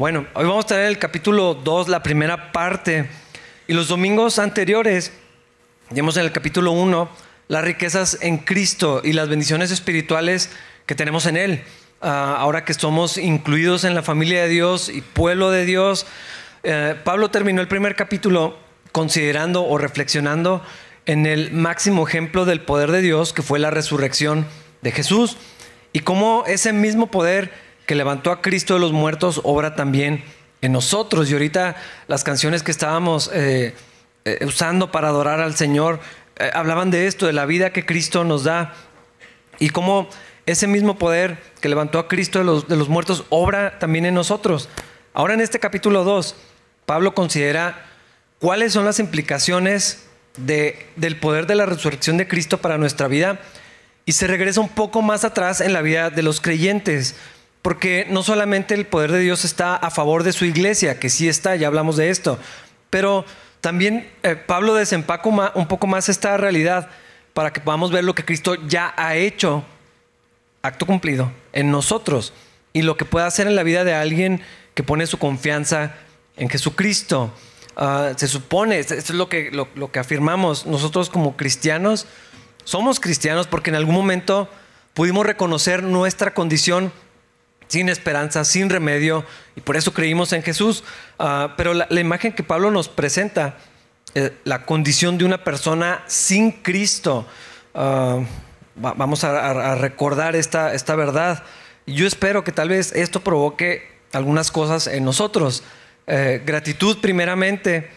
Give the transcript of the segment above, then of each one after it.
Bueno, hoy vamos a tener el capítulo 2, la primera parte. Y los domingos anteriores, vimos en el capítulo 1 las riquezas en Cristo y las bendiciones espirituales que tenemos en Él. Ah, ahora que somos incluidos en la familia de Dios y pueblo de Dios, eh, Pablo terminó el primer capítulo considerando o reflexionando en el máximo ejemplo del poder de Dios, que fue la resurrección de Jesús, y cómo ese mismo poder que levantó a Cristo de los muertos obra también en nosotros. Y ahorita las canciones que estábamos eh, eh, usando para adorar al Señor hablaban de esto, de la vida que Cristo nos da, y cómo ese mismo poder que levantó a Cristo de los, muertos obra también en nosotros. Ahora en este capítulo 2, Pablo considera cuáles son las implicaciones de, del poder de la resurrección de Cristo para nuestra vida y se regresa un poco más atrás en la vida de los creyentes, porque no solamente el poder de Dios está a favor de su iglesia, que sí está, ya hablamos de esto, pero también eh, Pablo desempaca un poco más esta realidad para que podamos ver lo que Cristo ya ha hecho acto cumplido en nosotros y lo que puede hacer en la vida de alguien que pone su confianza en Jesucristo. Ah, se supone, esto es lo que, lo, que afirmamos, nosotros como cristianos somos cristianos porque en algún momento pudimos reconocer nuestra condición sin esperanza, sin remedio, y por eso creímos en Jesús. Ah, pero la, imagen que Pablo nos presenta, eh, la condición de una persona sin Cristo, uh, vamos a, recordar esta, esta verdad. Yo espero que tal vez esto provoque algunas cosas en nosotros. Eh, gratitud primeramente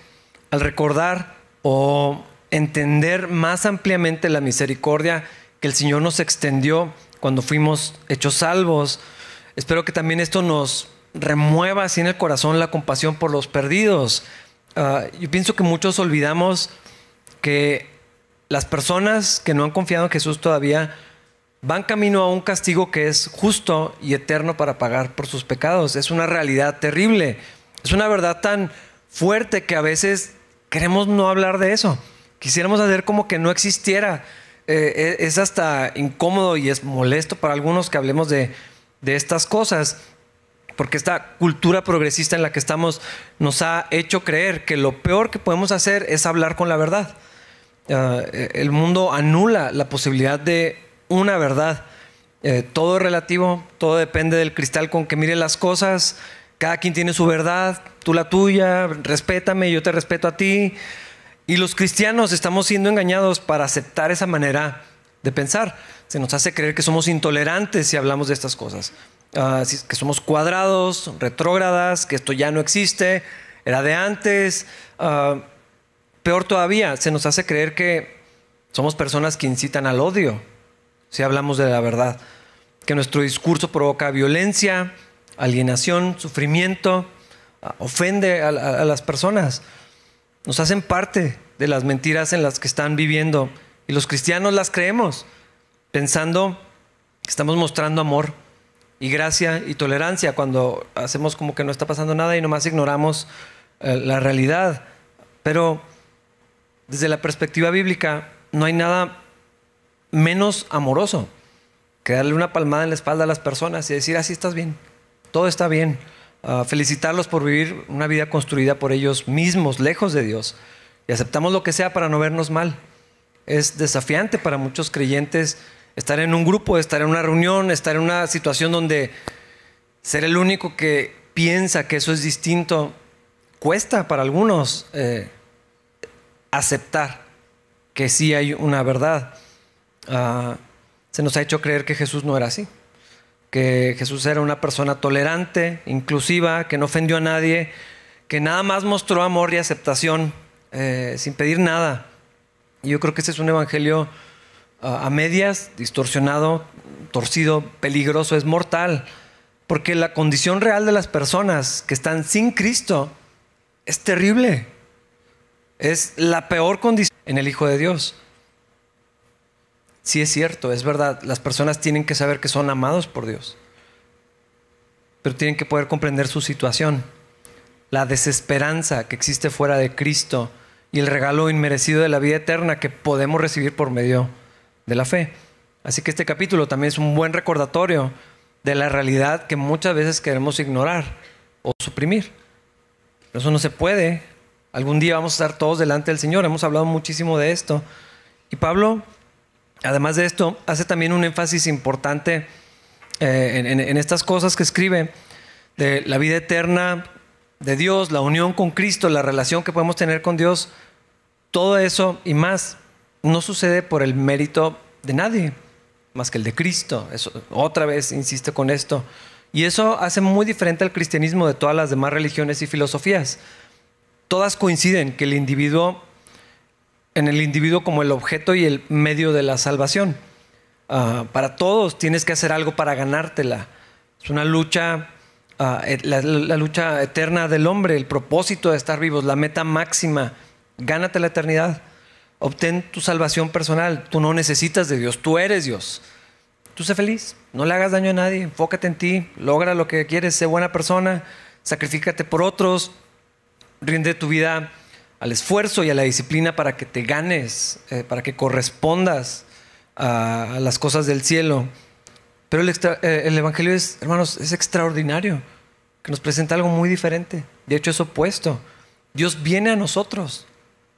al recordar o entender más ampliamente la misericordia que el Señor nos extendió cuando fuimos hechos salvos. Espero que también esto nos remueva así en el corazón la compasión por los perdidos. Ah, yo pienso que muchos olvidamos que las personas que no han confiado en Jesús todavía van camino a un castigo que es justo y eterno para pagar por sus pecados. Es una realidad terrible. Es una verdad tan fuerte que a veces queremos no hablar de eso. Quisiéramos hacer como que no existiera. Eh, e, es hasta incómodo y es molesto para algunos que hablemos de, de estas cosas porque esta cultura progresista en la que estamos nos ha hecho creer que lo peor que podemos hacer es hablar con la verdad. Ah, el mundo anula la posibilidad de una verdad. Eh, todo es relativo, todo depende del cristal con que mire las cosas. Cada quien tiene su verdad, tú la tuya, respétame, yo te respeto a ti. Y los cristianos estamos siendo engañados para aceptar esa manera de pensar. Se nos hace creer que somos intolerantes si hablamos de estas cosas. Ah, que somos cuadrados, retrógradas, que esto ya no existe, era de antes. Uh, Peor todavía, se nos hace creer que somos personas que incitan al odio, si hablamos de la verdad, que nuestro discurso provoca violencia, alienación, sufrimiento, ofende a, las personas, nos hacen parte de las mentiras en las que están viviendo y los cristianos las creemos, pensando que estamos mostrando amor y gracia y tolerancia cuando hacemos como que no está pasando nada y nomás ignoramos eh, la realidad. Pero desde la perspectiva bíblica, no hay nada menos amoroso que darle una palmada en la espalda a las personas y decir, así estás bien, todo está bien. Ah, felicitarlos por vivir una vida construida por ellos mismos, lejos de Dios. Y aceptamos lo que sea para no vernos mal. Es desafiante para muchos creyentes estar en un grupo, estar en una reunión, estar en una situación donde ser el único que piensa que eso es distinto cuesta para algunos. Eh, aceptar que sí hay una verdad. Ah, se nos ha hecho creer que Jesús no era así, que Jesús era una persona tolerante, inclusiva, que no ofendió a nadie, que nada más mostró amor y aceptación eh, sin pedir nada. Y yo creo que ese es un evangelio ah, a medias, distorsionado, torcido, peligroso, es mortal, porque la condición real de las personas que están sin Cristo es terrible. Es la peor condición en el Hijo de Dios. Sí es cierto, es verdad, las personas tienen que saber que son amados por Dios, pero tienen que poder comprender su situación, la desesperanza que existe fuera de Cristo y el regalo inmerecido de la vida eterna que podemos recibir por medio de la fe. Así que este capítulo también es un buen recordatorio de la realidad que muchas veces queremos ignorar, o suprimir. Eso no se puede. Algún día vamos a estar todos delante del Señor. Hemos hablado muchísimo de esto. Y Pablo, además de esto, hace también un énfasis importante eh, en, estas cosas que escribe de la vida eterna de Dios, la unión con Cristo, la relación que podemos tener con Dios. Todo eso y más no sucede por el mérito de nadie más que el de Cristo. Eso, otra vez insiste con esto. Y eso hace muy diferente al cristianismo de todas las demás religiones y filosofías. Todas coinciden que el individuo, en el individuo como el objeto y el medio de la salvación. Ah, para todos tienes que hacer algo para ganártela. Es una lucha, ah, la, la, lucha eterna del hombre, el propósito de estar vivos, la meta máxima. Gánate la eternidad. Obtén tu salvación personal. Tú no necesitas de Dios, tú eres Dios. Tú sé feliz, no le hagas daño a nadie, enfócate en ti, logra lo que quieres, sé buena persona, sacrifícate por otros, rinde tu vida al esfuerzo y a la disciplina para que te ganes, eh, para que correspondas a, las cosas del cielo. Pero el, eh, el, Evangelio es, hermanos, es extraordinario, que nos presenta algo muy diferente. De hecho, es opuesto. Dios viene a nosotros.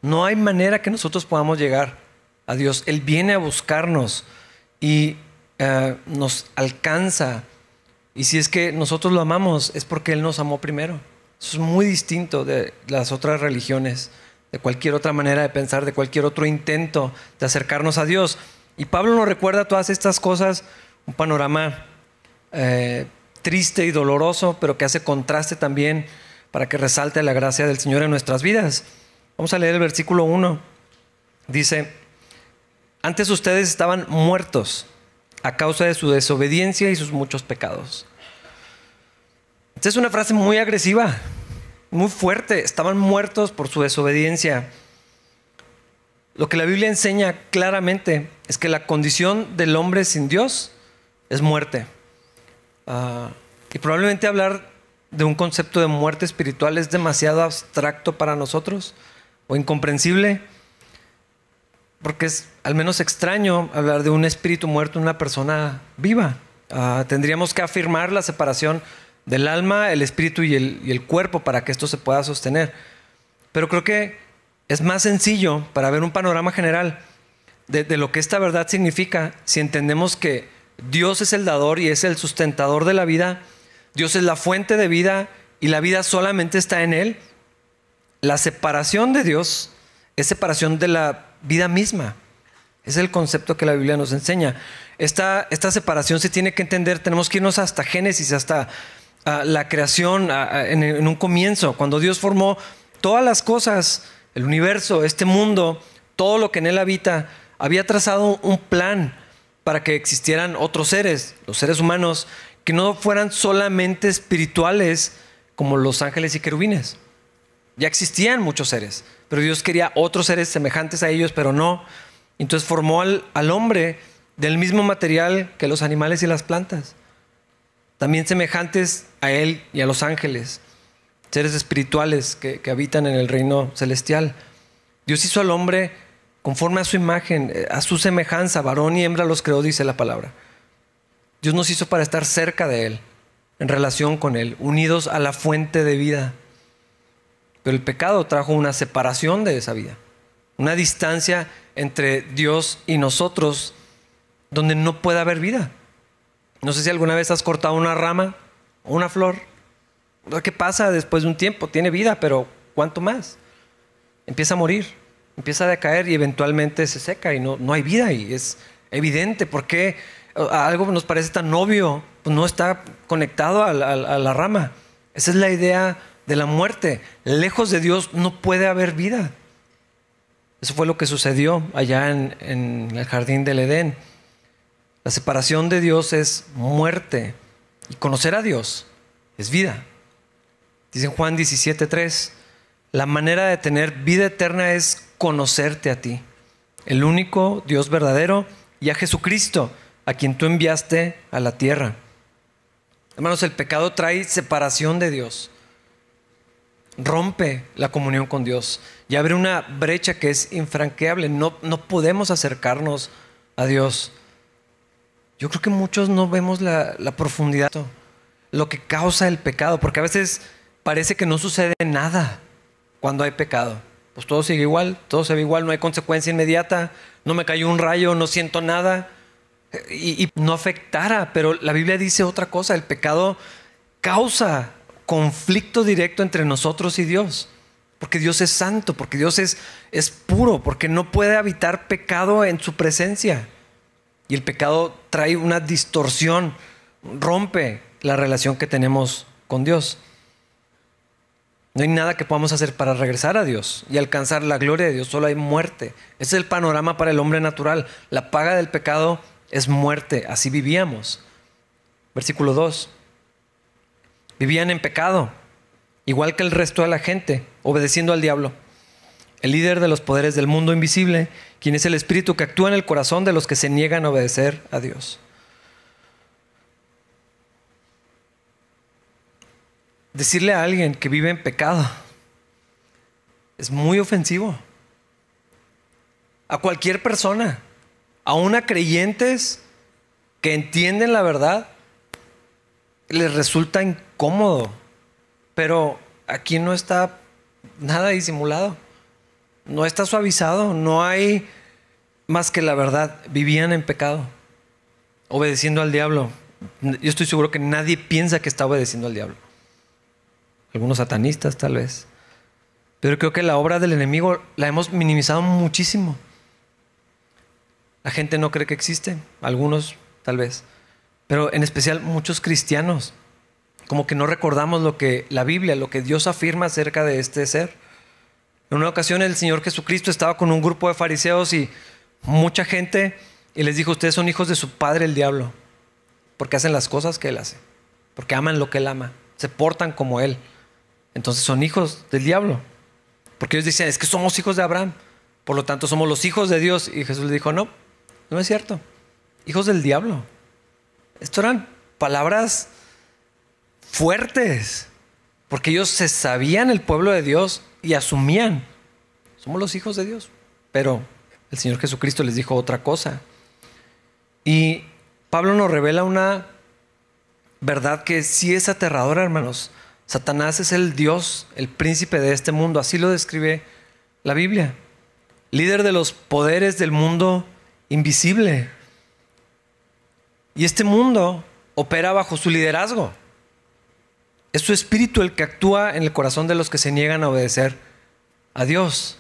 No hay manera que nosotros podamos llegar a Dios. Él viene a buscarnos y eh, nos alcanza. Y si es que nosotros lo amamos, es porque Él nos amó primero. Eso es muy distinto de las otras religiones, de cualquier otra manera de pensar, de cualquier otro intento de acercarnos a Dios. Y Pablo nos recuerda todas estas cosas, un panorama eh, triste y doloroso, pero que hace contraste también para que resalte la gracia del Señor en nuestras vidas. Vamos a leer el versículo 1. Dice, antes ustedes estaban muertos a causa de su desobediencia y sus muchos pecados. Esta es una frase muy agresiva, muy fuerte. Estaban muertos por su desobediencia. Lo que la Biblia enseña claramente es que la condición del hombre sin Dios es muerte. Ah, y probablemente hablar de un concepto de muerte espiritual es demasiado abstracto para nosotros o incomprensible porque es al menos extraño hablar de un espíritu muerto en una persona viva. Ah, tendríamos que afirmar la separación del alma, el espíritu y el, cuerpo para que esto se pueda sostener. Pero creo que es más sencillo para ver un panorama general de, de, lo que esta verdad significa si entendemos que Dios es el dador y es el sustentador de la vida, Dios es la fuente de vida y la vida solamente está en Él. La separación de Dios es separación de la vida misma. Es el concepto que la Biblia nos enseña. Esta, esta separación se tiene que entender, tenemos que irnos hasta Génesis, hasta ah, la creación, en, un comienzo, cuando Dios formó todas las cosas, el universo, este mundo, todo lo que en él habita, había trazado un plan para que existieran otros seres, los seres humanos, que no fueran solamente espirituales como los ángeles y querubines. Ya existían muchos seres, pero Dios quería otros seres semejantes a ellos, pero no. Entonces formó al, hombre del mismo material que los animales y las plantas, también semejantes a él y a los ángeles, seres espirituales que, que habitan en el reino celestial. Dios hizo al hombre conforme a su imagen, eh, a su semejanza, varón y hembra los creó, dice la palabra. Dios nos hizo para estar cerca de Él, en relación con Él, unidos a la fuente de vida. Pero el pecado trajo una separación de esa vida, una distancia entre Dios y nosotros donde no puede haber vida. No sé si alguna vez has cortado una rama o una flor. ¿Qué pasa después de un tiempo? Tiene vida, pero ¿cuánto más? Empieza a morir, empieza a decaer y eventualmente se seca y no, no hay vida y es evidente por qué algo nos parece tan obvio, pues no está conectado a la rama. Esa es la idea de la muerte. Lejos de Dios no puede haber vida. Eso fue lo que sucedió allá en, el jardín del Edén. La separación de Dios es muerte y conocer a Dios es vida. Dice Juan 17:3, la manera de tener vida eterna es conocerte a ti, el único Dios verdadero, y a Jesucristo, a quien tú enviaste a la tierra. Hermanos, el pecado trae separación de Dios rompe la comunión con Dios y abre una brecha que es infranqueable. No, no podemos acercarnos a Dios. Yo creo que muchos no vemos la, la profundidad. lo que causa el pecado, porque a veces parece que no sucede nada cuando hay pecado. Pues todo sigue igual, todo se ve igual, no hay consecuencia inmediata, no me cayó un rayo, no siento nada y, no afectara, pero la Biblia dice otra cosa, el pecado causa conflicto directo entre nosotros y Dios. Porque Dios es santo, porque Dios es, es puro, porque no puede habitar pecado en su presencia. Y el pecado trae una distorsión, rompe la relación que tenemos con Dios. No hay nada que podamos hacer para regresar a Dios y alcanzar la gloria de Dios, solo hay muerte. Ese es el panorama para el hombre natural. La paga del pecado es muerte, así vivíamos. Versículo 2. Vivían en pecado, igual que el resto de la gente, obedeciendo al diablo, el líder de los poderes del mundo invisible, quien es el espíritu que actúa en el corazón de los que se niegan a obedecer a Dios. Decirle a alguien que vive en pecado es muy ofensivo. A cualquier persona, aún a creyentes que entienden la verdad, les resulta incómodo. Pero aquí no está nada disimulado. No está suavizado. No hay más que la verdad. Vivían en pecado, obedeciendo al diablo. Yo estoy seguro que nadie piensa que está obedeciendo al diablo. Algunos satanistas tal vez. Pero creo que la obra del enemigo la hemos minimizado muchísimo. La gente no cree que existe, algunos tal vez, pero en especial muchos cristianos, como que no recordamos lo que la Biblia, lo que Dios afirma acerca de este ser. En una ocasión el Señor Jesucristo estaba con un grupo de fariseos y mucha gente y les dijo, ustedes son hijos de su padre el diablo, porque hacen las cosas que él hace, porque aman lo que él ama, se portan como él. Entonces son hijos del diablo. Porque ellos decían, es que somos hijos de Abraham. Por lo tanto, somos los hijos de Dios. Y Jesús le dijo, no, no es cierto. Hijos del diablo. Esto eran palabras fuertes. Porque ellos se sabían el pueblo de Dios y asumían, somos los hijos de Dios. Pero el Señor Jesucristo les dijo otra cosa. Y Pablo nos revela una verdad que sí es aterradora, hermanos. Satanás es el Dios, el príncipe de este mundo, así lo describe la Biblia. Líder de los poderes del mundo invisible. Y este mundo opera bajo su liderazgo. Es su espíritu el que actúa en el corazón de los que se niegan a obedecer a Dios.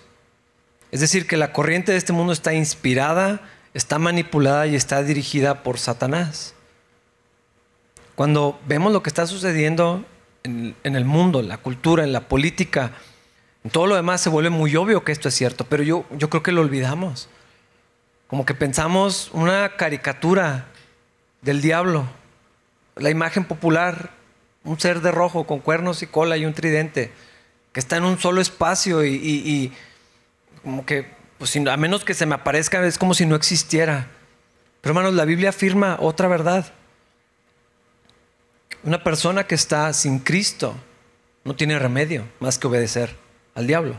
Es decir, que la corriente de este mundo está inspirada, está manipulada y está dirigida por Satanás. Cuando vemos lo que está sucediendo en, el mundo, en la cultura, en la política, en todo lo demás se vuelve muy obvio que esto es cierto, pero yo, yo creo que lo olvidamos. Como que pensamos una caricatura del diablo, la imagen popular, un ser de rojo con cuernos y cola y un tridente, que está en un solo espacio y, como que, pues, a menos que se me aparezca, es como si no existiera. Pero hermanos, la Biblia afirma otra verdad. Una persona que está sin Cristo no tiene remedio más que obedecer al diablo.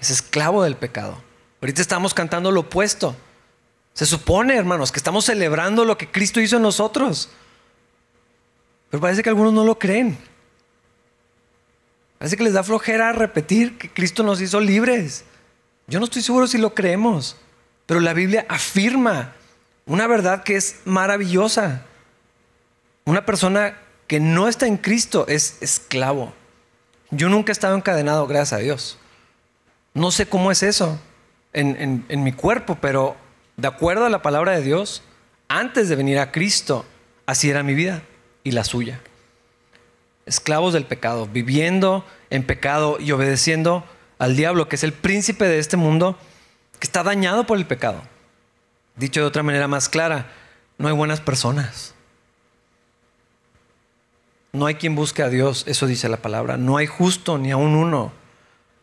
Es esclavo del pecado. Ahorita estamos cantando lo opuesto. Se supone, hermanos, que estamos celebrando lo que Cristo hizo en nosotros. Pero parece que algunos no lo creen. Parece que les da flojera repetir que Cristo nos hizo libres. Yo no estoy seguro si lo creemos, pero la Biblia afirma una verdad que es maravillosa. Una persona que no está en Cristo es esclavo. Yo nunca he estado encadenado, gracias a Dios. No sé cómo es eso en, en mi cuerpo, pero de acuerdo a la palabra de Dios, antes de venir a Cristo, así era mi vida y la suya. Esclavos del pecado, viviendo en pecado y obedeciendo al diablo, que es el príncipe de este mundo, que está dañado por el pecado. Dicho de otra manera más clara, no hay buenas personas. No hay quien busque a Dios, eso dice la palabra. No hay justo ni aún uno,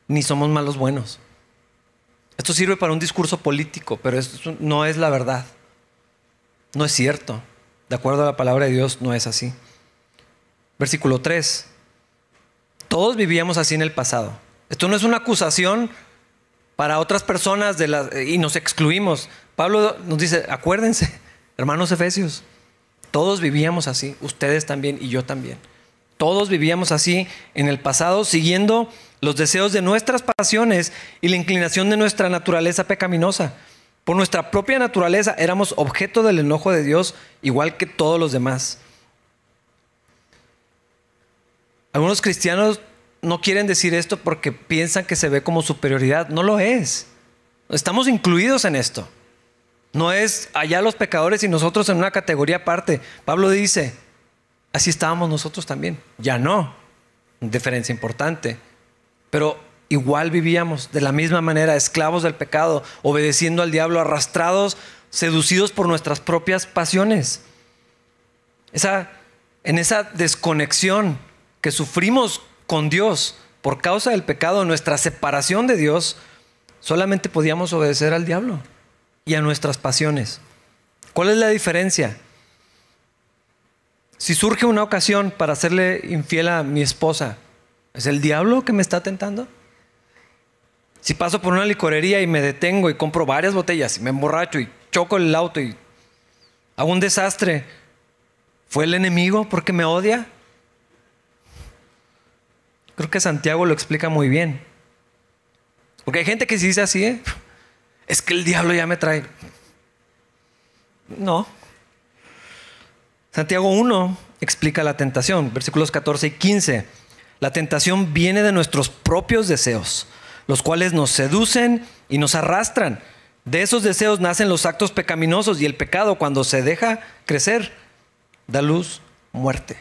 ni somos malos buenos. Esto sirve para un discurso político, pero esto no es la verdad. No es cierto. De acuerdo a la palabra de Dios, no es así. Versículo 3. Todos vivíamos así en el pasado. Esto no es una acusación para otras personas de y nos excluimos. Pablo nos dice, acuérdense, hermanos efesios, todos vivíamos así, ustedes también y yo también. Todos vivíamos así en el pasado, siguiendo los deseos de nuestras pasiones y la inclinación de nuestra naturaleza pecaminosa. Por nuestra propia naturaleza éramos objeto del enojo de Dios, igual que todos los demás. Algunos cristianos no quieren decir esto porque piensan que se ve como superioridad. No lo es. Estamos incluidos en esto. No es allá los pecadores y nosotros en una categoría aparte. Pablo dice, así estábamos nosotros también. Ya no. Diferencia importante. Pero igual vivíamos de la misma manera, esclavos del pecado, obedeciendo al diablo, arrastrados, seducidos por nuestras propias pasiones. Esa, en esa desconexión que sufrimos con Dios por causa del pecado, nuestra separación de Dios, solamente podíamos obedecer al diablo y a nuestras pasiones. ¿Cuál es la diferencia? Si surge una ocasión para hacerle infiel a mi esposa, ¿es el diablo que me está tentando? Si paso por una licorería y me detengo y compro varias botellas y me emborracho y choco el auto y hago un desastre, ¿fue el enemigo porque me odia? Creo que Santiago lo explica muy bien. Porque hay gente que se dice así, ¿eh? Es que el diablo ya me trae. No. Santiago 1 explica la tentación, versículos 14 y 15. La tentación viene de nuestros propios deseos, los cuales nos seducen y nos arrastran. De esos deseos nacen los actos pecaminosos y el pecado cuando se deja crecer da luz muerte.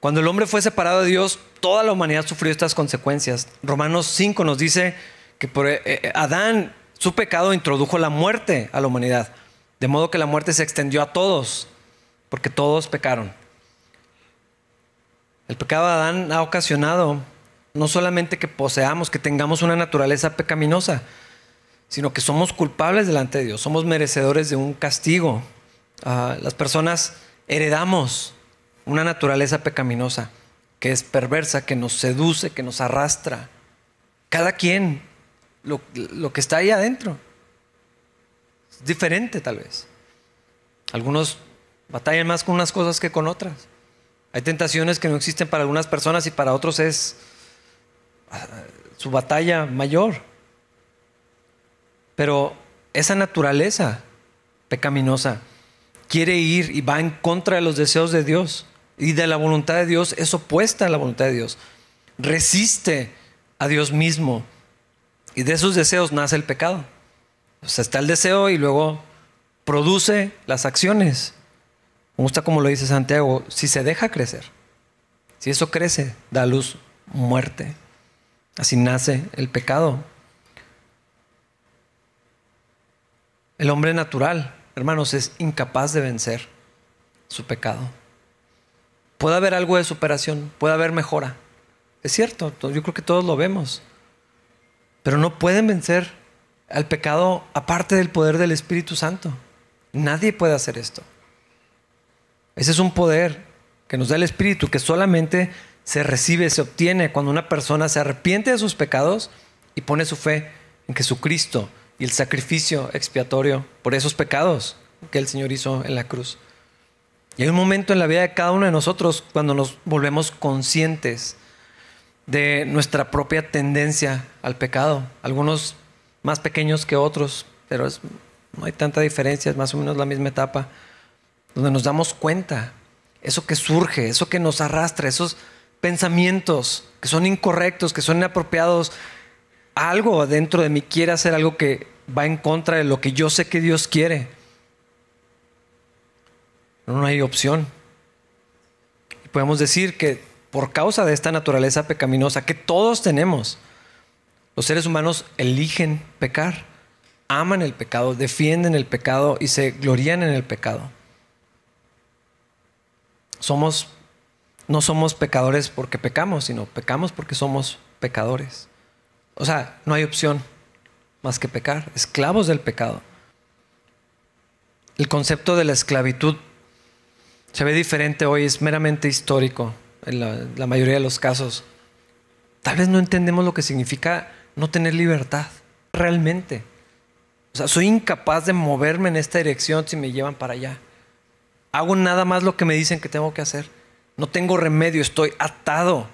Cuando el hombre fue separado de Dios, toda la humanidad sufrió estas consecuencias. Romanos 5 nos dice que por eh, eh, Adán, su pecado introdujo la muerte a la humanidad. De modo que la muerte se extendió a todos, porque todos pecaron. El pecado de Adán ha ocasionado no solamente que poseamos, que tengamos una naturaleza pecaminosa, sino que somos culpables delante de Dios, somos merecedores de un castigo. Ah, las personas heredamos una naturaleza pecaminosa, que es perversa, que nos seduce, que nos arrastra. Cada quien, lo, que está ahí adentro, es diferente tal vez. Algunos batallan más con unas cosas que con otras. Hay tentaciones que no existen para algunas personas y para otros es ah, su batalla mayor. Pero esa naturaleza pecaminosa quiere ir y va en contra de los deseos de Dios y de la voluntad de Dios es opuesta a la voluntad de Dios. Resiste a Dios mismo. Y de esos deseos nace el pecado. O sea, está el deseo y luego produce las acciones. Me gusta como lo dice Santiago, si se deja crecer, si eso crece, da luz muerte. Así nace el pecado. El hombre natural, hermanos, es incapaz de vencer su pecado. Puede haber algo de superación, puede haber mejora. Es cierto, yo creo que todos lo vemos. Pero no pueden vencer al pecado aparte del poder del Espíritu Santo. Nadie puede hacer esto. Ese es un poder que nos da el Espíritu, que solamente se recibe, se obtiene cuando una persona se arrepiente de sus pecados y pone su fe en Jesucristo y el sacrificio expiatorio por esos pecados que el Señor hizo en la cruz. Y hay un momento en la vida de cada uno de nosotros cuando nos volvemos conscientes de nuestra propia tendencia al pecado. Algunos más pequeños que otros, pero no hay tanta diferencia, es más o menos la misma etapa, donde nos damos cuenta, eso que surge, eso que nos arrastra, esos pensamientos que son incorrectos, que son inapropiados, algo dentro de mí quiere hacer algo que va en contra de lo que yo sé que Dios quiere. No hay opción. Podemos decir que por causa de esta naturaleza pecaminosa que todos tenemos, los seres humanos eligen pecar, aman el pecado, defienden el pecado y se glorían en el pecado. Somos no somos pecadores porque pecamos, sino pecamos porque somos pecadores. O sea, no hay opción más que pecar, esclavos del pecado. El concepto de la esclavitud se ve diferente hoy, es meramente histórico en la, mayoría de los casos. Tal vez no entendemos lo que significa no tener libertad, realmente. O sea, soy incapaz de moverme en esta dirección si me llevan para allá. Hago nada más lo que me dicen que tengo que hacer. No tengo remedio, estoy atado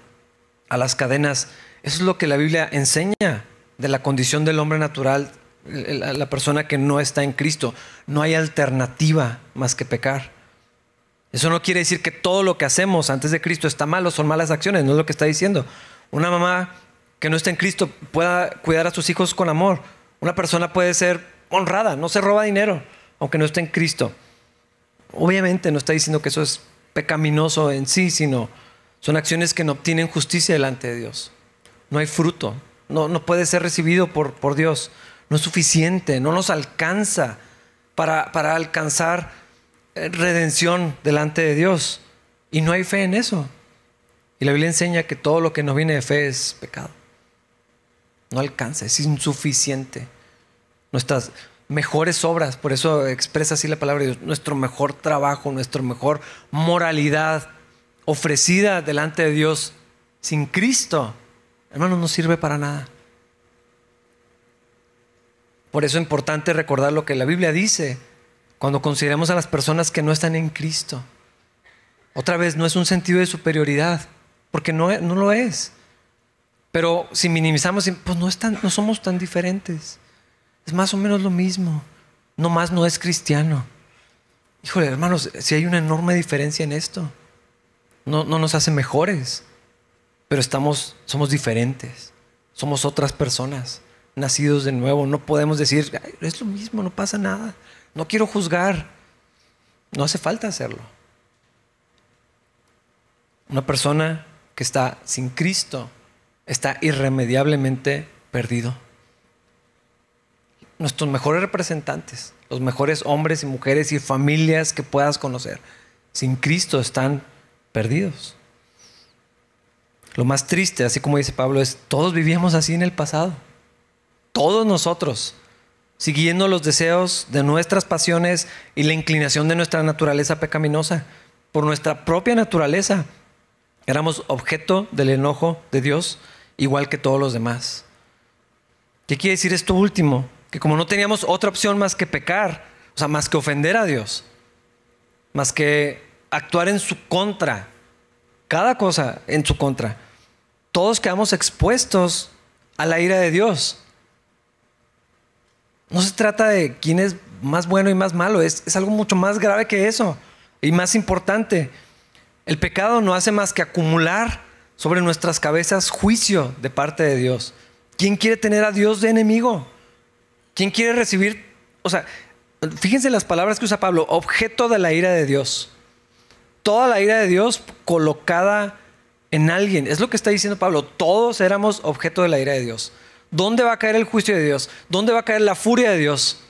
a las cadenas. Eso es lo que la Biblia enseña de la condición del hombre natural, la persona que no está en Cristo. No hay alternativa más que pecar. Eso no quiere decir que todo lo que hacemos antes de Cristo está malo, son malas acciones, no es lo que está diciendo. Una mamá que no está en Cristo pueda cuidar a sus hijos con amor. Una persona puede ser honrada, no se roba dinero, aunque no esté en Cristo. Obviamente no está diciendo que eso es pecaminoso en sí, sino son acciones que no obtienen justicia delante de Dios. No hay fruto, no, no puede ser recibido por, por Dios, no es suficiente, no nos alcanza para, para alcanzar redención delante de Dios. Y no hay fe en eso. Y la Biblia enseña que todo lo que no viene de fe es pecado. No alcanza, es insuficiente. Nuestras mejores obras, por eso expresa así la palabra de Dios, nuestro mejor trabajo, nuestra mejor moralidad ofrecida delante de Dios sin Cristo, hermano, no sirve para nada. Por eso es importante recordar lo que la Biblia dice cuando consideramos a las personas que no están en Cristo. Otra vez, no es un sentido de superioridad, porque no, no lo es. Pero si minimizamos, pues no, no somos tan diferentes. Es más o menos lo mismo. No más no es cristiano. Híjole, hermanos, si hay una enorme diferencia en esto. No, no nos hace mejores, pero estamos, somos diferentes. Somos otras personas, nacidos de nuevo. No podemos decir, es lo mismo, no pasa nada. No quiero juzgar. No hace falta hacerlo. Una persona que está sin Cristo está irremediablemente perdido nuestros mejores representantes, los mejores hombres y mujeres y familias que puedas conocer, sin Cristo están perdidos. Lo más triste, así como dice Pablo, es todos vivíamos así en el pasado. Todos nosotros, siguiendo los deseos de nuestras pasiones y la inclinación de nuestra naturaleza pecaminosa, por nuestra propia naturaleza, éramos objeto del enojo de Dios, igual que todos los demás. ¿Qué quiere decir esto último? que como no teníamos otra opción más que pecar, o sea, más que ofender a Dios, más que actuar en su contra, cada cosa en su contra, todos quedamos expuestos a la ira de Dios. No se trata de quién es más bueno y más malo, es, es algo mucho más grave que eso y más importante. El pecado no hace más que acumular sobre nuestras cabezas juicio de parte de Dios. ¿Quién quiere tener a Dios de enemigo? ¿Quién quiere recibir? O sea, fíjense las palabras que usa Pablo, objeto de la ira de Dios. Toda la ira de Dios colocada en alguien. Es lo que está diciendo Pablo. Todos éramos objeto de la ira de Dios. ¿Dónde va a caer el juicio de Dios? ¿Dónde va a caer la furia de Dios?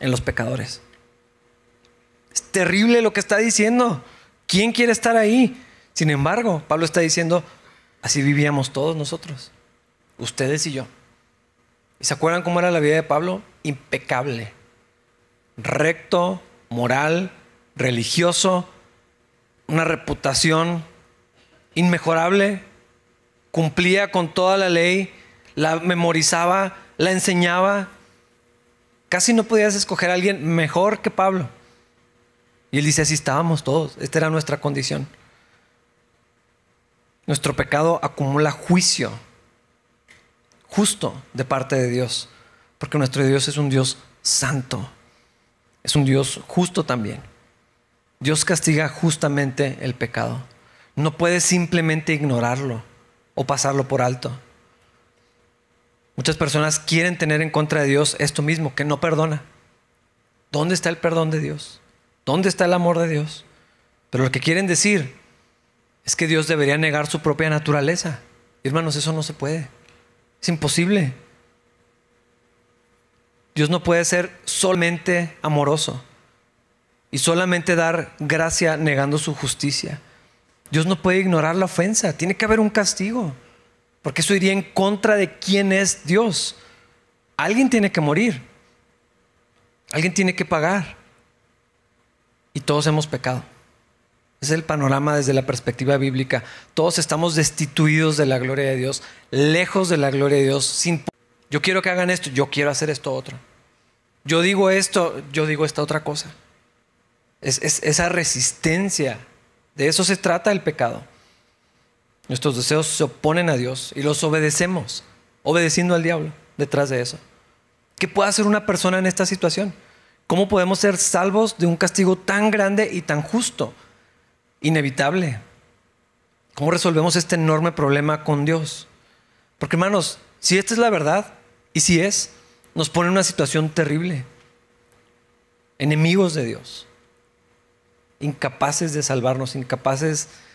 En los pecadores. Es terrible lo que está diciendo. ¿Quién quiere estar ahí? Sin embargo, Pablo está diciendo, así vivíamos todos nosotros, ustedes y yo. ¿Y se acuerdan cómo era la vida de Pablo? Impecable, recto, moral, religioso, una reputación inmejorable, cumplía con toda la ley, la memorizaba, la enseñaba. Casi no podías escoger a alguien mejor que Pablo. Y él dice, así estábamos todos, esta era nuestra condición. Nuestro pecado acumula juicio justo de parte de Dios, porque nuestro Dios es un Dios santo, es un Dios justo también. Dios castiga justamente el pecado. No puede simplemente ignorarlo o pasarlo por alto. Muchas personas quieren tener en contra de Dios esto mismo, que no perdona. ¿Dónde está el perdón de Dios? ¿Dónde está el amor de Dios? Pero lo que quieren decir es que Dios debería negar su propia naturaleza. Hermanos, eso no se puede. Es imposible. Dios no puede ser solamente amoroso y solamente dar gracia negando su justicia. Dios no puede ignorar la ofensa, tiene que haber un castigo, porque eso iría en contra de quién es Dios. Alguien tiene que morir, alguien tiene que pagar, y todos hemos pecado. Es el panorama desde la perspectiva bíblica. Todos estamos destituidos de la gloria de Dios, lejos de la gloria de Dios. Sin, yo quiero que hagan esto, yo quiero hacer esto otro. Yo digo esto, yo digo esta otra cosa. Es, esa resistencia De eso se trata el pecado. Nuestros deseos se oponen a Dios y los obedecemos, obedeciendo al diablo detrás de eso. ¿Qué puede hacer una persona en esta situación? ¿Cómo podemos ser salvos de un castigo tan grande y tan justo? Inevitable. ¿Cómo resolvemos este enorme problema con Dios? Porque hermanos, si esta es la verdad, y si es, nos pone en una situación terrible. Enemigos de Dios. Incapaces de salvarnos, incapaces de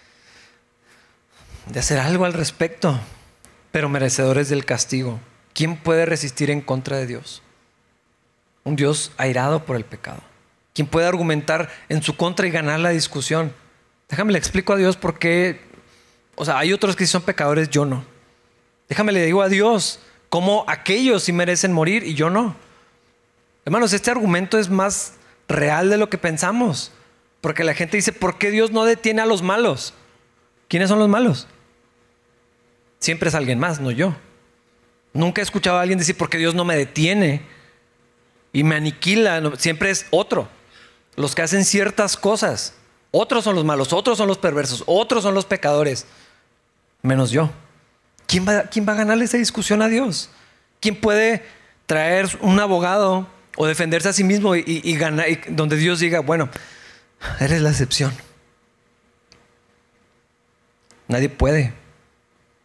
hacer algo al respecto, pero merecedores del castigo. ¿Quién puede resistir en contra de Dios? Un Dios airado por el pecado. ¿Quién puede argumentar en su contra y ganar la discusión? Déjame le explico a Dios por qué. O sea, hay otros que son pecadores, yo no. Déjame le digo a Dios cómo aquellos sí merecen morir y yo no. Hermanos, este argumento es más real de lo que pensamos. Porque la gente dice, ¿por qué Dios no detiene a los malos? ¿Quiénes son los malos? Siempre es alguien más, no yo. Nunca he escuchado a alguien decir, ¿por qué Dios no me detiene? Y me aniquila. siempre es otro. Los que hacen ciertas cosas. Otros son los malos, otros son los perversos, otros son los pecadores. Menos yo. ¿Quién va, a ganarle esa discusión a Dios? ¿Quién puede traer un abogado o defenderse a sí mismo y, ganar, donde Dios diga, bueno, eres la excepción? Nadie puede.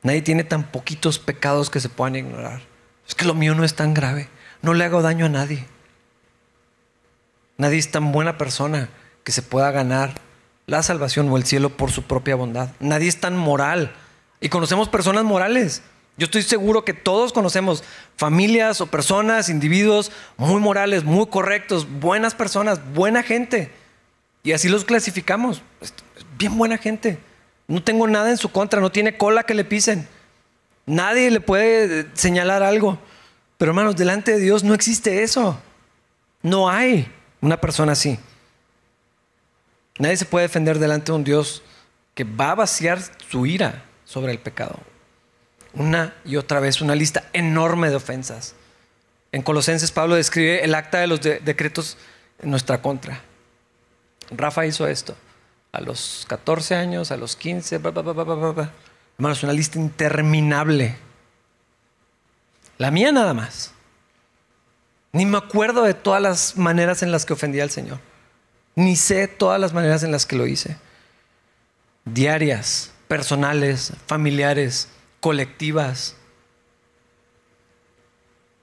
Nadie tiene tan poquitos pecados que se puedan ignorar. Es que lo mío no es tan grave. No le hago daño a nadie. Nadie es tan buena persona que se pueda ganar la salvación o el cielo por su propia bondad. Nadie es tan moral y conocemos personas morales. Yo estoy seguro que todos conocemos familias o personas, individuos muy morales, muy correctos, buenas personas, buena gente. Y así los clasificamos. Bien buena gente. No tengo nada en su contra, no tiene cola que le pisen. Nadie le puede señalar algo. Pero hermanos, delante de Dios no existe eso. No hay una persona así. Nadie se puede defender delante de un Dios que va a vaciar su ira sobre el pecado. Una y otra vez, una lista enorme de ofensas. En Colosenses Pablo describe el acta de los decretos en nuestra contra. Rafa hizo esto a los 14 años, a los 15, hermanos, una lista interminable. La mía nada más. Ni me acuerdo de todas las maneras en las que ofendía al Señor. Ni sé todas las maneras en las que lo hice. Diarias, personales, familiares, colectivas,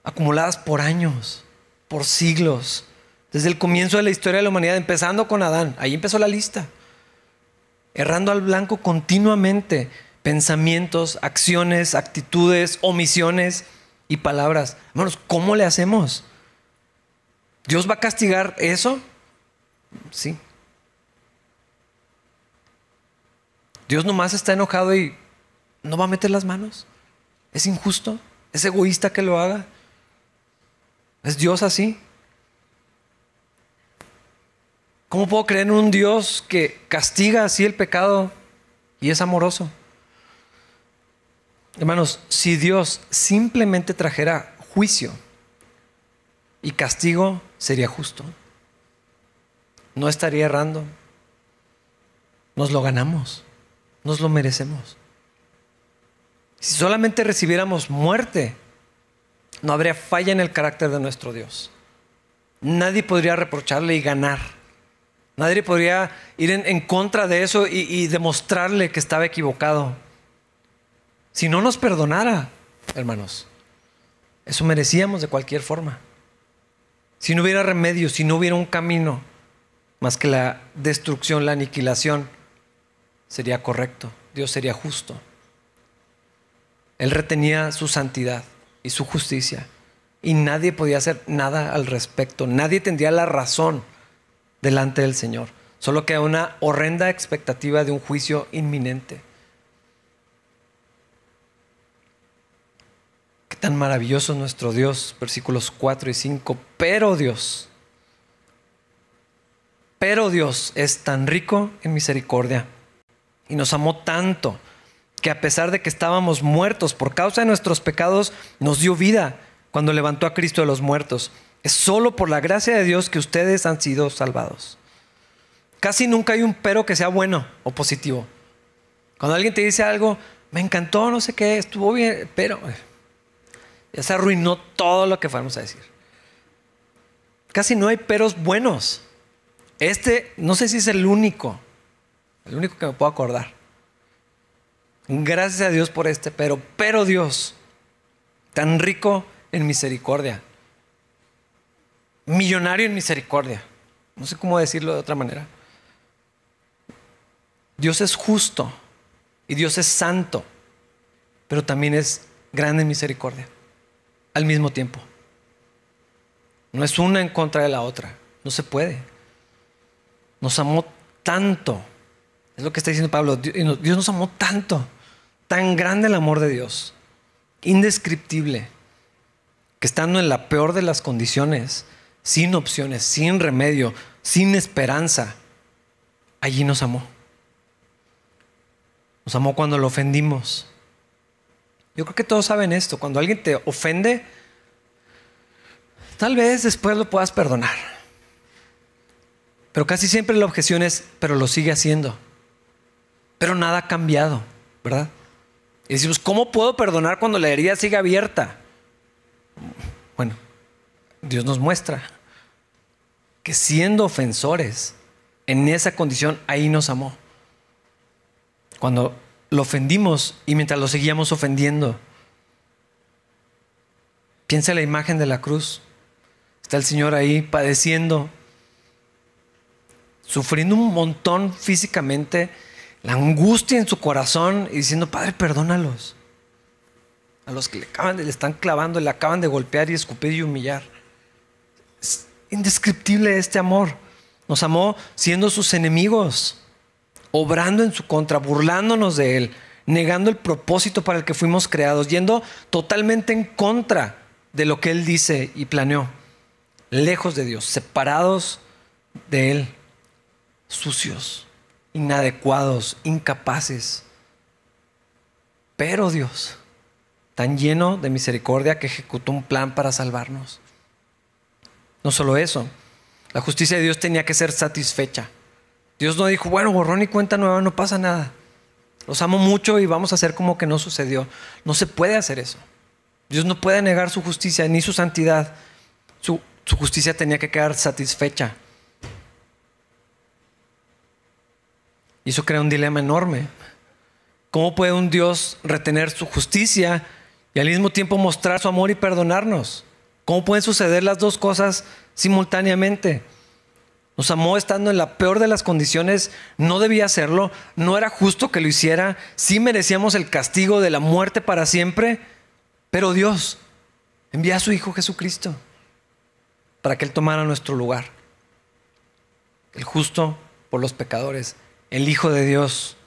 acumuladas por años, por siglos, desde el comienzo de la historia de la humanidad, empezando con Adán, ahí empezó la lista, errando al blanco continuamente, pensamientos, acciones, actitudes, omisiones y palabras. Hermanos, ¿cómo le hacemos? ¿Dios va a castigar eso? Sí, Dios nomás está enojado y no va a meter las manos. Es injusto, es egoísta que lo haga. ¿Es Dios así? ¿Cómo puedo creer en un Dios que castiga así el pecado y es amoroso? Hermanos, si Dios simplemente trajera juicio y castigo, sería justo. No estaría errando. Nos lo ganamos nos lo merecemos. Si solamente recibiéramos muerte, no habría falla en el carácter de nuestro Dios. Nadie podría reprocharle y ganar. Nadie podría ir en, contra de eso y, y demostrarle que estaba equivocado. Si no nos perdonara, hermanos, eso merecíamos de cualquier forma. Si no hubiera remedio, si no hubiera un camino más que la destrucción, la aniquilación, sería correcto, Dios sería justo. Él retenía su santidad y su justicia y nadie podía hacer nada al respecto, nadie tendría la razón delante del Señor, solo que una horrenda expectativa de un juicio inminente. Qué tan maravilloso nuestro Dios, versículos 4 y 5, pero Dios, pero Dios es tan rico en misericordia y nos amó tanto que a pesar de que estábamos muertos por causa de nuestros pecados, nos dio vida cuando levantó a Cristo de los muertos. Es solo por la gracia de Dios que ustedes han sido salvados. Casi nunca hay un pero que sea bueno o positivo. Cuando alguien te dice algo, me encantó, no sé qué, estuvo bien, pero ya se arruinó todo lo que fuéramos a decir. Casi no hay peros buenos. Este, no sé si es el único, el único que me puedo acordar. Gracias a Dios por este, pero, pero Dios, tan rico en misericordia, millonario en misericordia, no sé cómo decirlo de otra manera. Dios es justo y Dios es santo, pero también es grande en misericordia al mismo tiempo. No es una en contra de la otra, no se puede. Nos amó tanto, es lo que está diciendo Pablo, Dios nos amó tanto, tan grande el amor de Dios, indescriptible, que estando en la peor de las condiciones, sin opciones, sin remedio, sin esperanza, allí nos amó. Nos amó cuando lo ofendimos. Yo creo que todos saben esto. Cuando alguien te ofende, tal vez después lo puedas perdonar. Pero casi siempre la objeción es, pero lo sigue haciendo. Pero nada ha cambiado, ¿verdad? Y decimos, ¿cómo puedo perdonar cuando la herida sigue abierta? Bueno, Dios nos muestra que siendo ofensores, en esa condición, ahí nos amó cuando lo ofendimos y mientras lo seguíamos ofendiendo. Piensa en la imagen de la cruz. Está el Señor ahí padeciendo, sufriendo un montón físicamente, la angustia en su corazón y diciendo, Padre, perdónalos. A los que le, acaban le están clavando, le acaban de golpear y escupir y humillar. Es indescriptible este amor. Nos amó siendo sus enemigos obrando en su contra, burlándonos de Él, negando el propósito para el que fuimos creados, yendo totalmente en contra de lo que Él dice y planeó, lejos de Dios, separados de Él, sucios, inadecuados, incapaces. Pero Dios, tan lleno de misericordia que ejecutó un plan para salvarnos. No solo eso, la justicia de Dios tenía que ser satisfecha. Dios no dijo, bueno, borrón y cuenta nueva, no pasa nada. Los amo mucho y vamos a hacer como que no sucedió. No se puede hacer eso. Dios no puede negar su justicia ni su santidad. Su, su justicia tenía que quedar satisfecha. Y eso crea un dilema enorme. ¿Cómo puede un Dios retener su justicia y al mismo tiempo mostrar su amor y perdonarnos? ¿Cómo pueden suceder las dos cosas simultáneamente? Nos amó estando en la peor de las condiciones, no debía hacerlo, no era justo que lo hiciera, sí merecíamos el castigo de la muerte para siempre, pero Dios envía a su Hijo Jesucristo para que Él tomara nuestro lugar. El justo por los pecadores, el Hijo de Dios,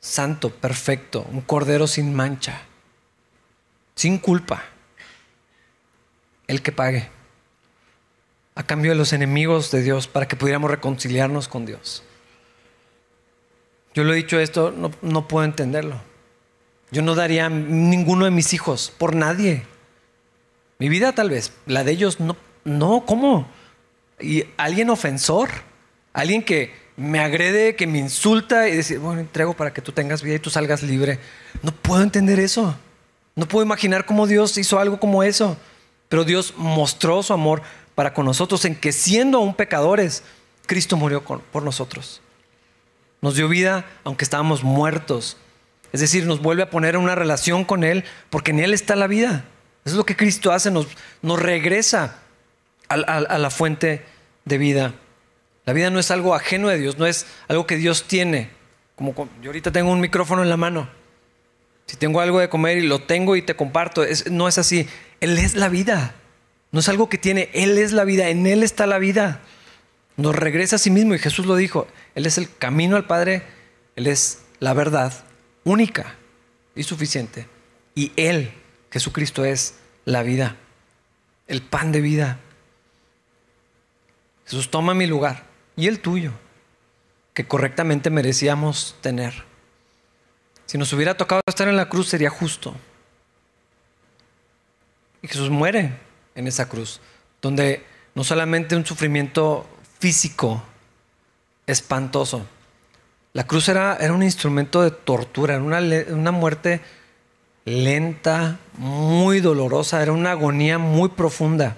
santo, perfecto, un cordero sin mancha, sin culpa, el que pague a cambio de los enemigos de Dios para que pudiéramos reconciliarnos con Dios. Yo lo he dicho esto, no, puedo entenderlo. Yo no daría ninguno de mis hijos por nadie. Mi vida tal vez, la de ellos no, no, ¿cómo? Y alguien ofensor, alguien que me agrede, que me insulta y decir, bueno, entrego para que tú tengas vida y tú salgas libre. No puedo entender eso. No puedo imaginar cómo Dios hizo algo como eso. Pero Dios mostró su amor para con nosotros, en que siendo aún pecadores, Cristo murió por nosotros. Nos dio vida aunque estábamos muertos. Es decir, nos vuelve a poner en una relación con Él, porque en Él está la vida. Eso es lo que Cristo hace, nos, regresa a, la fuente de vida. La vida no es algo ajeno de Dios, no es algo que Dios tiene. Como yo ahorita tengo un micrófono en la mano. Si tengo algo de comer y lo tengo y te comparto, no es así. Él es la vida. No es algo que tiene, Él es la vida, en Él está la vida. Nos regresa a sí mismo y Jesús lo dijo, Él es el camino al Padre, Él es la verdad única y suficiente. Y Él, Jesucristo, es la vida, el pan de vida. Jesús toma mi lugar y el tuyo, que correctamente merecíamos tener. Si nos hubiera tocado estar en la cruz sería justo. Y Jesús muere en esa cruz, donde no solamente un sufrimiento físico espantoso. La cruz era, era un instrumento de tortura, era una, una muerte lenta, muy dolorosa, era una agonía muy profunda.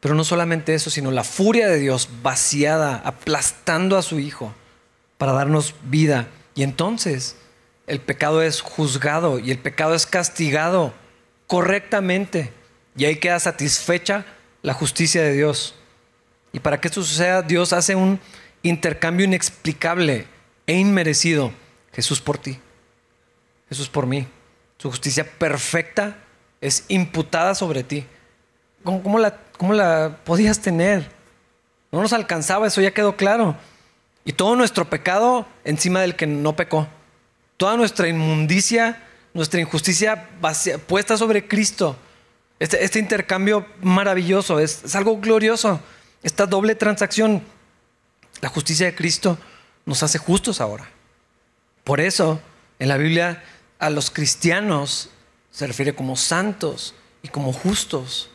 Pero no solamente eso, sino la furia de Dios vaciada, aplastando a su Hijo para darnos vida. Y entonces el pecado es juzgado y el pecado es castigado correctamente. Y ahí queda satisfecha la justicia de Dios. Y para que esto suceda, Dios hace un intercambio inexplicable e inmerecido. Jesús por ti, Jesús por mí. Su justicia perfecta es imputada sobre ti. ¿Cómo, la, cómo la podías tener? No nos alcanzaba, eso ya quedó claro. Y todo nuestro pecado encima del que no pecó. Toda nuestra inmundicia, nuestra injusticia puesta sobre Cristo. Este, este intercambio maravilloso, es, es algo glorioso. Esta doble transacción, la justicia de Cristo nos hace justos ahora. Por eso, en la Biblia, a los cristianos se refiere como santos y como justos.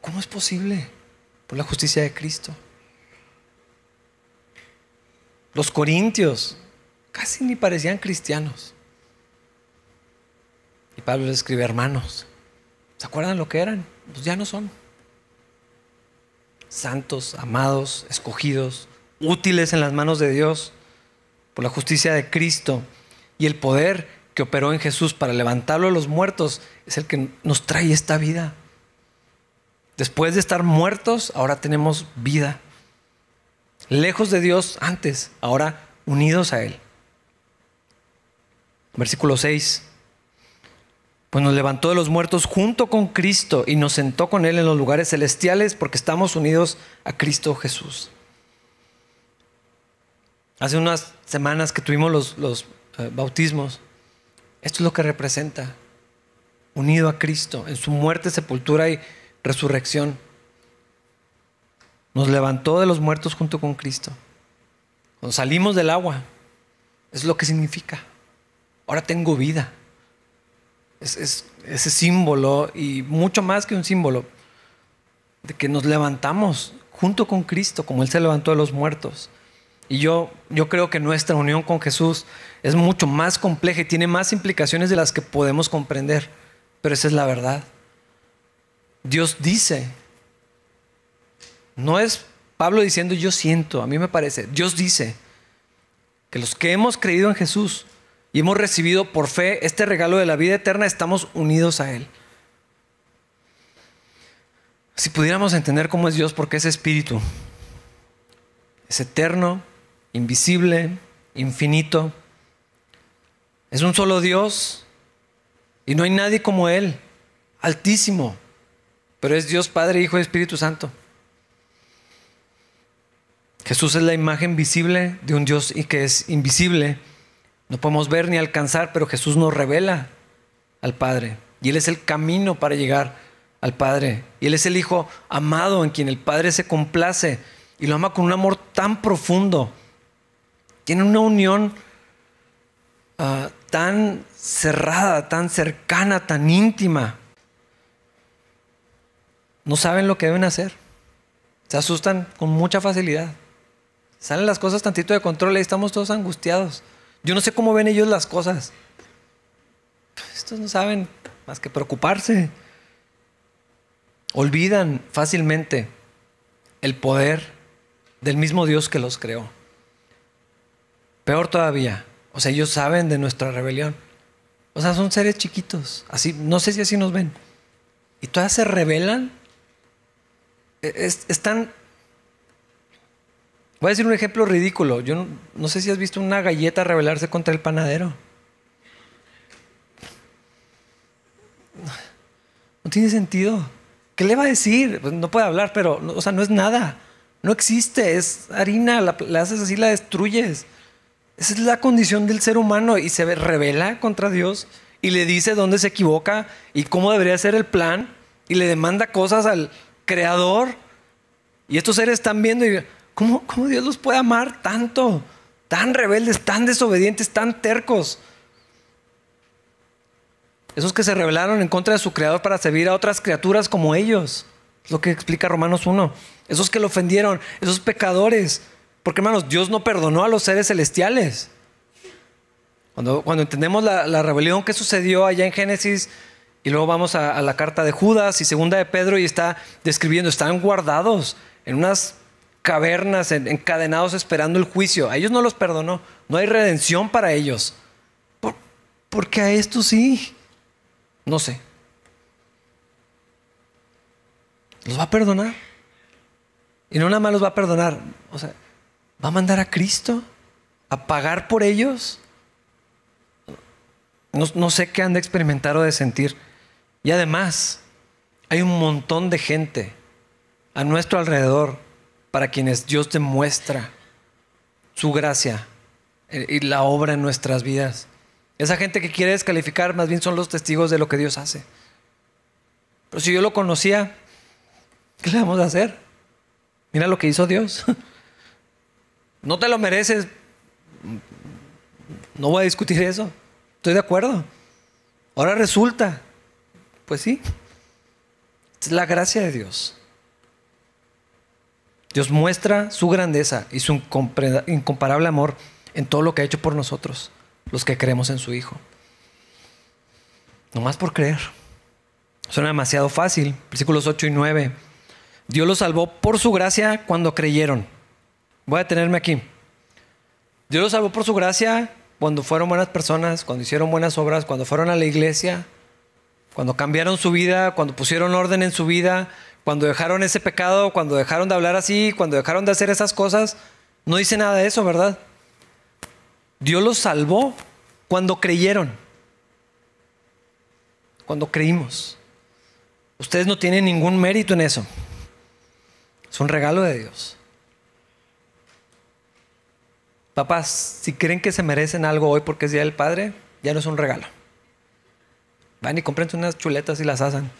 ¿Cómo es posible? Por la justicia de Cristo. Los corintios casi ni parecían cristianos. Pablo les escribe, hermanos, ¿se acuerdan lo que eran? Pues ya no son. Santos, amados, escogidos, útiles en las manos de Dios por la justicia de Cristo y el poder que operó en Jesús para levantarlo a los muertos es el que nos trae esta vida. Después de estar muertos, ahora tenemos vida lejos de Dios antes, ahora unidos a Él. Versículo 6. Pues nos levantó de los muertos junto con Cristo y nos sentó con Él en los lugares celestiales porque estamos unidos a Cristo Jesús. Hace unas semanas que tuvimos los, los eh, bautismos, esto es lo que representa, unido a Cristo en su muerte, sepultura y resurrección. Nos levantó de los muertos junto con Cristo. Cuando salimos del agua, es lo que significa. Ahora tengo vida. Es, ese símbolo y mucho más que un símbolo de que nos levantamos junto con Cristo, como Él se levantó de los muertos. Y yo, yo creo que nuestra unión con Jesús es mucho más compleja y tiene más implicaciones de las que podemos comprender. Pero esa es la verdad. Dios dice no es Pablo diciendo yo siento, a mí me parece. Dios dice que los que hemos creído en Jesús y hemos recibido por fe este regalo de la vida eterna, estamos unidos a Él. Si pudiéramos entender cómo es Dios, porque es espíritu, es eterno, invisible, infinito, es un solo Dios y no hay nadie como Él, altísimo, pero es Dios Padre, Hijo y Espíritu Santo. Jesús es la imagen visible de un Dios y que es invisible. No podemos ver ni alcanzar, pero Jesús nos revela al Padre. Y Él es el camino para llegar al Padre. Y Él es el Hijo amado en quien el Padre se complace y lo ama con un amor tan profundo. Tiene una unión ah, tan cerrada, tan cercana, tan íntima. No saben lo que deben hacer. Se asustan con mucha facilidad. Salen las cosas tantito de control y estamos todos angustiados. Yo no sé cómo ven ellos las cosas. Estos no saben más que preocuparse. Olvidan fácilmente el poder del mismo Dios que los creó. Peor todavía, o sea, ellos saben de nuestra rebelión. O sea, son seres chiquitos, así, no sé si así nos ven. Y todas se rebelan. E-, están Voy a decir un ejemplo ridículo. Yo no, sé si has visto una galleta rebelarse contra el panadero. No tiene sentido. ¿Qué le va a decir? Pues no puede hablar, pero, o sea, no es nada. No existe, es harina, la, haces así, la destruyes. Esa es la condición del ser humano y se revela contra Dios y le dice dónde se equivoca y cómo debería ser el plan y le demanda cosas al creador. Y estos seres están viendo y ¿Cómo, Dios los puede amar tanto? Tan rebeldes, tan desobedientes, tan tercos. Esos que se rebelaron en contra de su creador para servir a otras criaturas como ellos. Es lo que explica Romanos 1. Esos que lo ofendieron, esos pecadores. Porque hermanos, Dios no perdonó a los seres celestiales. Cuando, cuando entendemos la, rebelión que sucedió allá en Génesis, y luego vamos a, la carta de Judas y segunda de Pedro y está describiendo, están guardados en unas cavernas, encadenados esperando el juicio. A ellos no los perdonó, no hay redención para ellos. ¿Por, porque a estos sí. No sé. ¿Los va a perdonar? Y no nada más los va a perdonar. O sea, ¿va a mandar a Cristo a pagar por ellos? No, no sé qué han de experimentar o de sentir. Y además, hay un montón de gente a nuestro alrededor para quienes Dios demuestra su gracia y la obra en nuestras vidas. Esa gente que quiere descalificar más bien son los testigos de lo que Dios hace. Pero si yo lo conocía, ¿qué le vamos a hacer? Mira lo que hizo Dios. No te lo mereces. No voy a discutir eso. Estoy de acuerdo. Ahora resulta. Pues sí. Es la gracia de Dios. Dios muestra su grandeza y su incomparable amor en todo lo que ha hecho por nosotros, los que creemos en su Hijo. No más por creer. Suena demasiado fácil. Versículos 8 y 9. Dios los salvó por su gracia cuando creyeron. Voy a tenerme aquí. Dios los salvó por su gracia cuando fueron buenas personas, cuando hicieron buenas obras, cuando fueron a la iglesia, cuando cambiaron su vida, cuando pusieron orden en su vida, cuando dejaron ese pecado, cuando dejaron de hablar así, cuando dejaron de hacer esas cosas. No dice nada de eso, ¿verdad? Dios los salvó cuando creyeron. Cuando creímos. Ustedes no tienen ningún mérito en eso. Es un regalo de Dios. Papás, si creen que se merecen algo hoy porque es Día del Padre, ya no es un regalo. Van y compren unas chuletas y las hacen.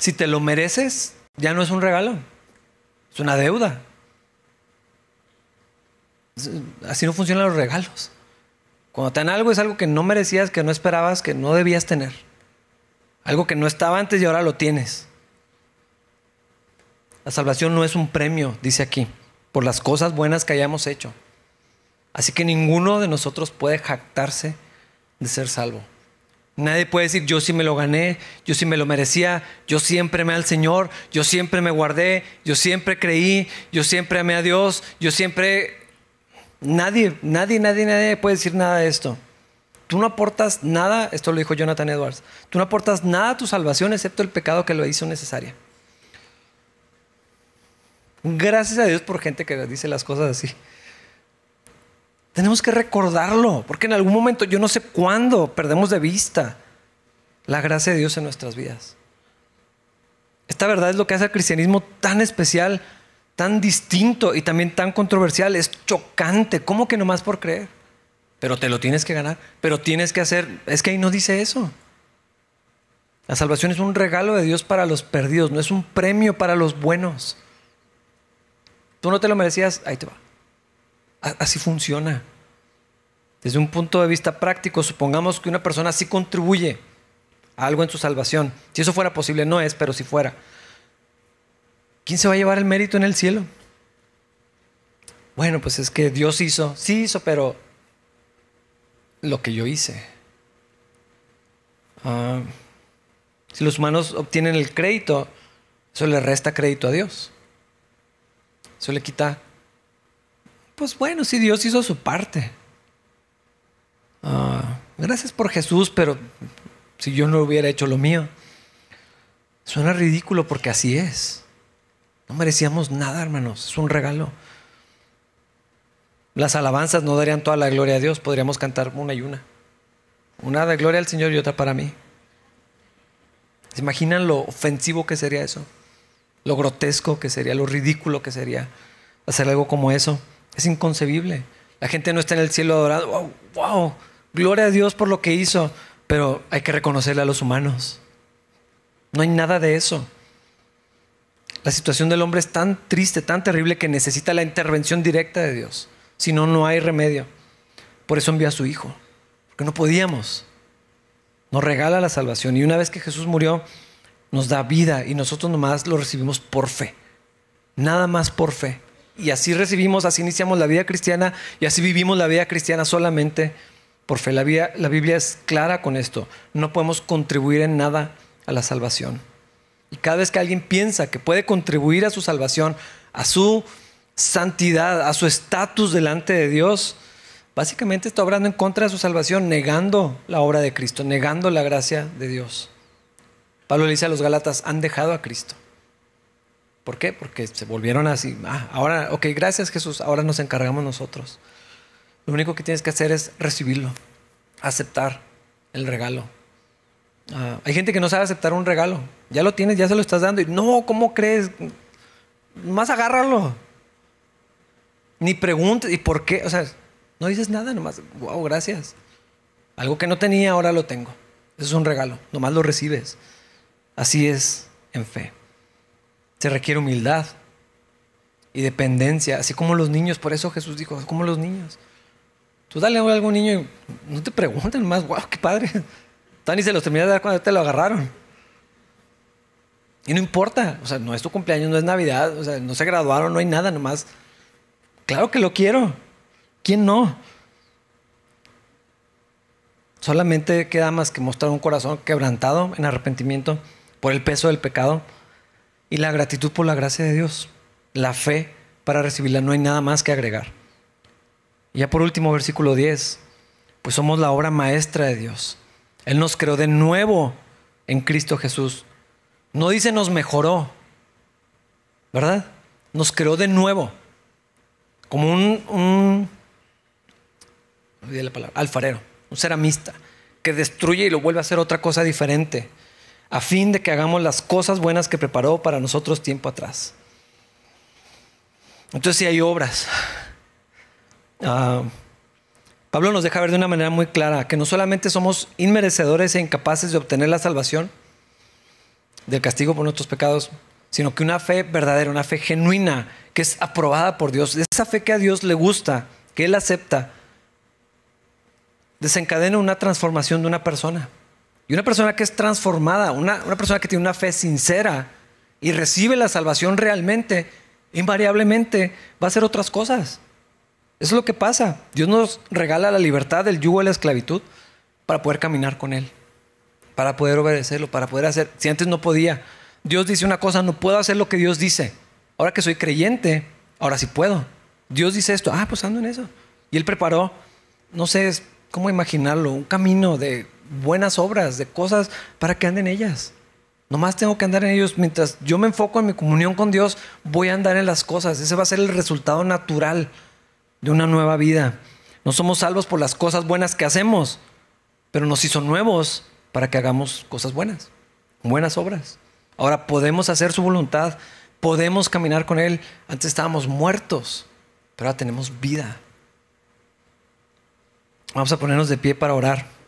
Si te lo mereces, ya no es un regalo, es una deuda. Así no funcionan los regalos. Cuando te dan algo es algo que no merecías, que no esperabas, que no debías tener. Algo que no estaba antes y ahora lo tienes. La salvación no es un premio, dice aquí, por las cosas buenas que hayamos hecho. Así que ninguno de nosotros puede jactarse de ser salvo. Nadie puede decir, yo sí me lo gané, yo sí me lo merecía, yo siempre amé al Señor, yo siempre me guardé, yo siempre creí, yo siempre amé a Dios, yo siempre... Nadie, nadie, nadie, nadie puede decir nada de esto. Tú no aportas nada, esto lo dijo Jonathan Edwards, tú no aportas nada a tu salvación excepto el pecado que lo hizo necesaria. Gracias a Dios por gente que dice las cosas así. Tenemos que recordarlo, porque en algún momento, yo no sé cuándo, perdemos de vista la gracia de Dios en nuestras vidas. Esta verdad es lo que hace al cristianismo tan especial, tan distinto y también tan controversial. Es chocante. ¿Cómo que nomás por creer? Pero te lo tienes que ganar, pero tienes que hacer. Es que ahí no dice eso. La salvación es un regalo de Dios para los perdidos, no es un premio para los buenos. Tú no te lo merecías, ahí te va. Así funciona. Desde un punto de vista práctico, supongamos que una persona sí contribuye a algo en su salvación. Si eso fuera posible, no es, pero si fuera. ¿Quién se va a llevar el mérito en el cielo? Bueno, pues es que Dios hizo, sí hizo, pero lo que yo hice. Ah, si los humanos obtienen el crédito, eso le resta crédito a Dios. Eso le quita pues bueno, sí, Dios hizo su parte. Ah, gracias por Jesús, pero si yo no hubiera hecho lo mío, suena ridículo porque así es. No merecíamos nada, hermanos, es un regalo. Las alabanzas no darían toda la gloria a Dios, podríamos cantar una y una. Una de gloria al Señor y otra para mí. ¿Se imaginan lo ofensivo que sería eso? Lo grotesco que sería, lo ridículo que sería hacer algo como eso. Es inconcebible. La gente no está en el cielo adorando. Wow, wow, gloria a Dios por lo que hizo. Pero hay que reconocerle a los humanos. No hay nada de eso. La situación del hombre es tan triste, tan terrible que necesita la intervención directa de Dios. Si no, no hay remedio. Por eso envió a su Hijo. Porque no podíamos. Nos regala la salvación. Y una vez que Jesús murió, nos da vida y nosotros nomás lo recibimos por fe. Nada más por fe. Y así recibimos, así iniciamos la vida cristiana y así vivimos la vida cristiana solamente por fe. La, Biblia es clara con esto. No podemos contribuir en nada a la salvación. Y cada vez que alguien piensa que puede contribuir a su salvación, a su santidad, a su estatus delante de Dios, básicamente está obrando en contra de su salvación, negando la obra de Cristo, negando la gracia de Dios. Pablo le dice a los Galatas, han dejado a Cristo. ¿Por qué? Porque se volvieron así. Ah, ahora, ok, gracias Jesús, ahora nos encargamos nosotros. Lo único que tienes que hacer es recibirlo, aceptar el regalo. Ah, hay gente que no sabe aceptar un regalo. Ya lo tienes, ya se lo estás dando. Y no, ¿cómo crees? Más agárralo. Ni preguntes, ¿y por qué? O sea, no dices nada, nomás, wow, gracias. Algo que no tenía, ahora lo tengo. Eso es un regalo, nomás lo recibes. Así es en fe. Se requiere humildad y dependencia, así como los niños. Por eso Jesús dijo, como los niños. Tú dale a algún niño y no te pregunten más, wow, qué padre. Tani se los terminó de dar cuando te lo agarraron. Y no importa, o sea, no es tu cumpleaños, no es Navidad, o sea, no se graduaron, no hay nada, nomás. Claro que lo quiero. ¿Quién no? Solamente queda más que mostrar un corazón quebrantado en arrepentimiento por el peso del pecado y la gratitud por la gracia de Dios, la fe para recibirla, no hay nada más que agregar. Y ya por último, versículo 10, pues somos la obra maestra de Dios. Él nos creó de nuevo en Cristo Jesús. No dice nos mejoró, ¿verdad? Nos creó de nuevo, como un, un la palabra, alfarero, un ceramista, que destruye y lo vuelve a hacer otra cosa diferente, a fin de que hagamos las cosas buenas que preparó para nosotros tiempo atrás. Entonces si hay obras. Ah, Pablo nos deja ver de una manera muy clara que no solamente somos inmerecedores e incapaces de obtener la salvación del castigo por nuestros pecados, sino que una fe verdadera, una fe genuina, que es aprobada por Dios, esa fe que a Dios le gusta, que Él acepta, desencadena una transformación de una persona. Y una persona que es transformada, una, una persona que tiene una fe sincera y recibe la salvación realmente, invariablemente va a hacer otras cosas. Eso es lo que pasa. Dios nos regala la libertad del yugo de la esclavitud para poder caminar con Él, para poder obedecerlo, para poder hacer. Si antes no podía, Dios dice una cosa, no puedo hacer lo que Dios dice. Ahora que soy creyente, ahora sí puedo. Dios dice esto, ah, pues ando en eso. Y Él preparó, no sé cómo imaginarlo, un camino de buenas obras, de cosas para que anden ellas. Nomás tengo que andar en ellos. Mientras yo me enfoco en mi comunión con Dios, voy a andar en las cosas. Ese va a ser el resultado natural de una nueva vida. No somos salvos por las cosas buenas que hacemos, pero nos hizo nuevos para que hagamos cosas buenas, buenas obras. Ahora podemos hacer su voluntad, podemos caminar con Él. Antes estábamos muertos, pero ahora tenemos vida. Vamos a ponernos de pie para orar.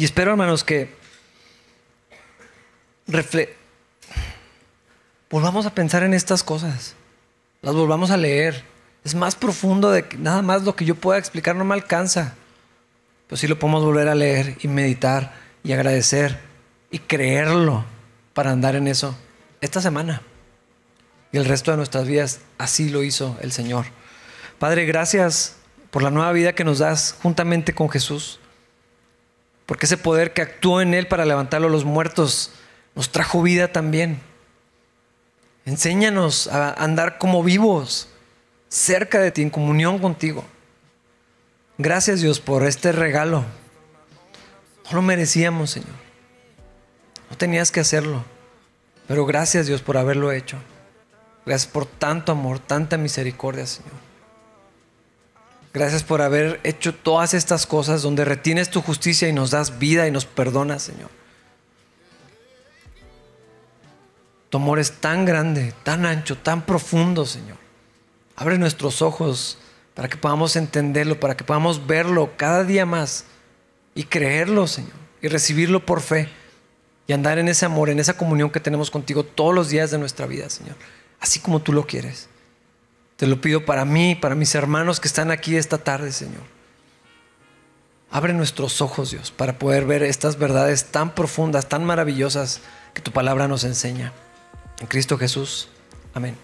Y espero, hermanos, que volvamos a pensar en estas cosas, las volvamos a leer. Es más profundo de que nada más lo que yo pueda explicar no me alcanza. Pero sí lo podemos volver a leer y meditar y agradecer y creerlo para andar en eso esta semana y el resto de nuestras vidas. Así lo hizo el Señor. Padre, gracias por la nueva vida que nos das juntamente con Jesús. Porque ese poder que actuó en Él para levantarlo a los muertos nos trajo vida también. Enséñanos a andar como vivos, cerca de ti, en comunión contigo. Gracias Dios por este regalo. No lo merecíamos, Señor. No tenías que hacerlo. Pero gracias Dios por haberlo hecho. Gracias por tanto amor, tanta misericordia, Señor. Gracias por haber hecho todas estas cosas donde retienes tu justicia y nos das vida y nos perdonas, Señor. Tu amor es tan grande, tan ancho, tan profundo, Señor. Abre nuestros ojos para que podamos entenderlo, para que podamos verlo cada día más y creerlo, Señor, y recibirlo por fe y andar en ese amor, en esa comunión que tenemos contigo todos los días de nuestra vida, Señor, así como tú lo quieres. Te lo pido para mí, para mis hermanos que están aquí esta tarde, Señor. Abre nuestros ojos, Dios, para poder ver estas verdades tan profundas, tan maravillosas que tu palabra nos enseña. En Cristo Jesús. Amén.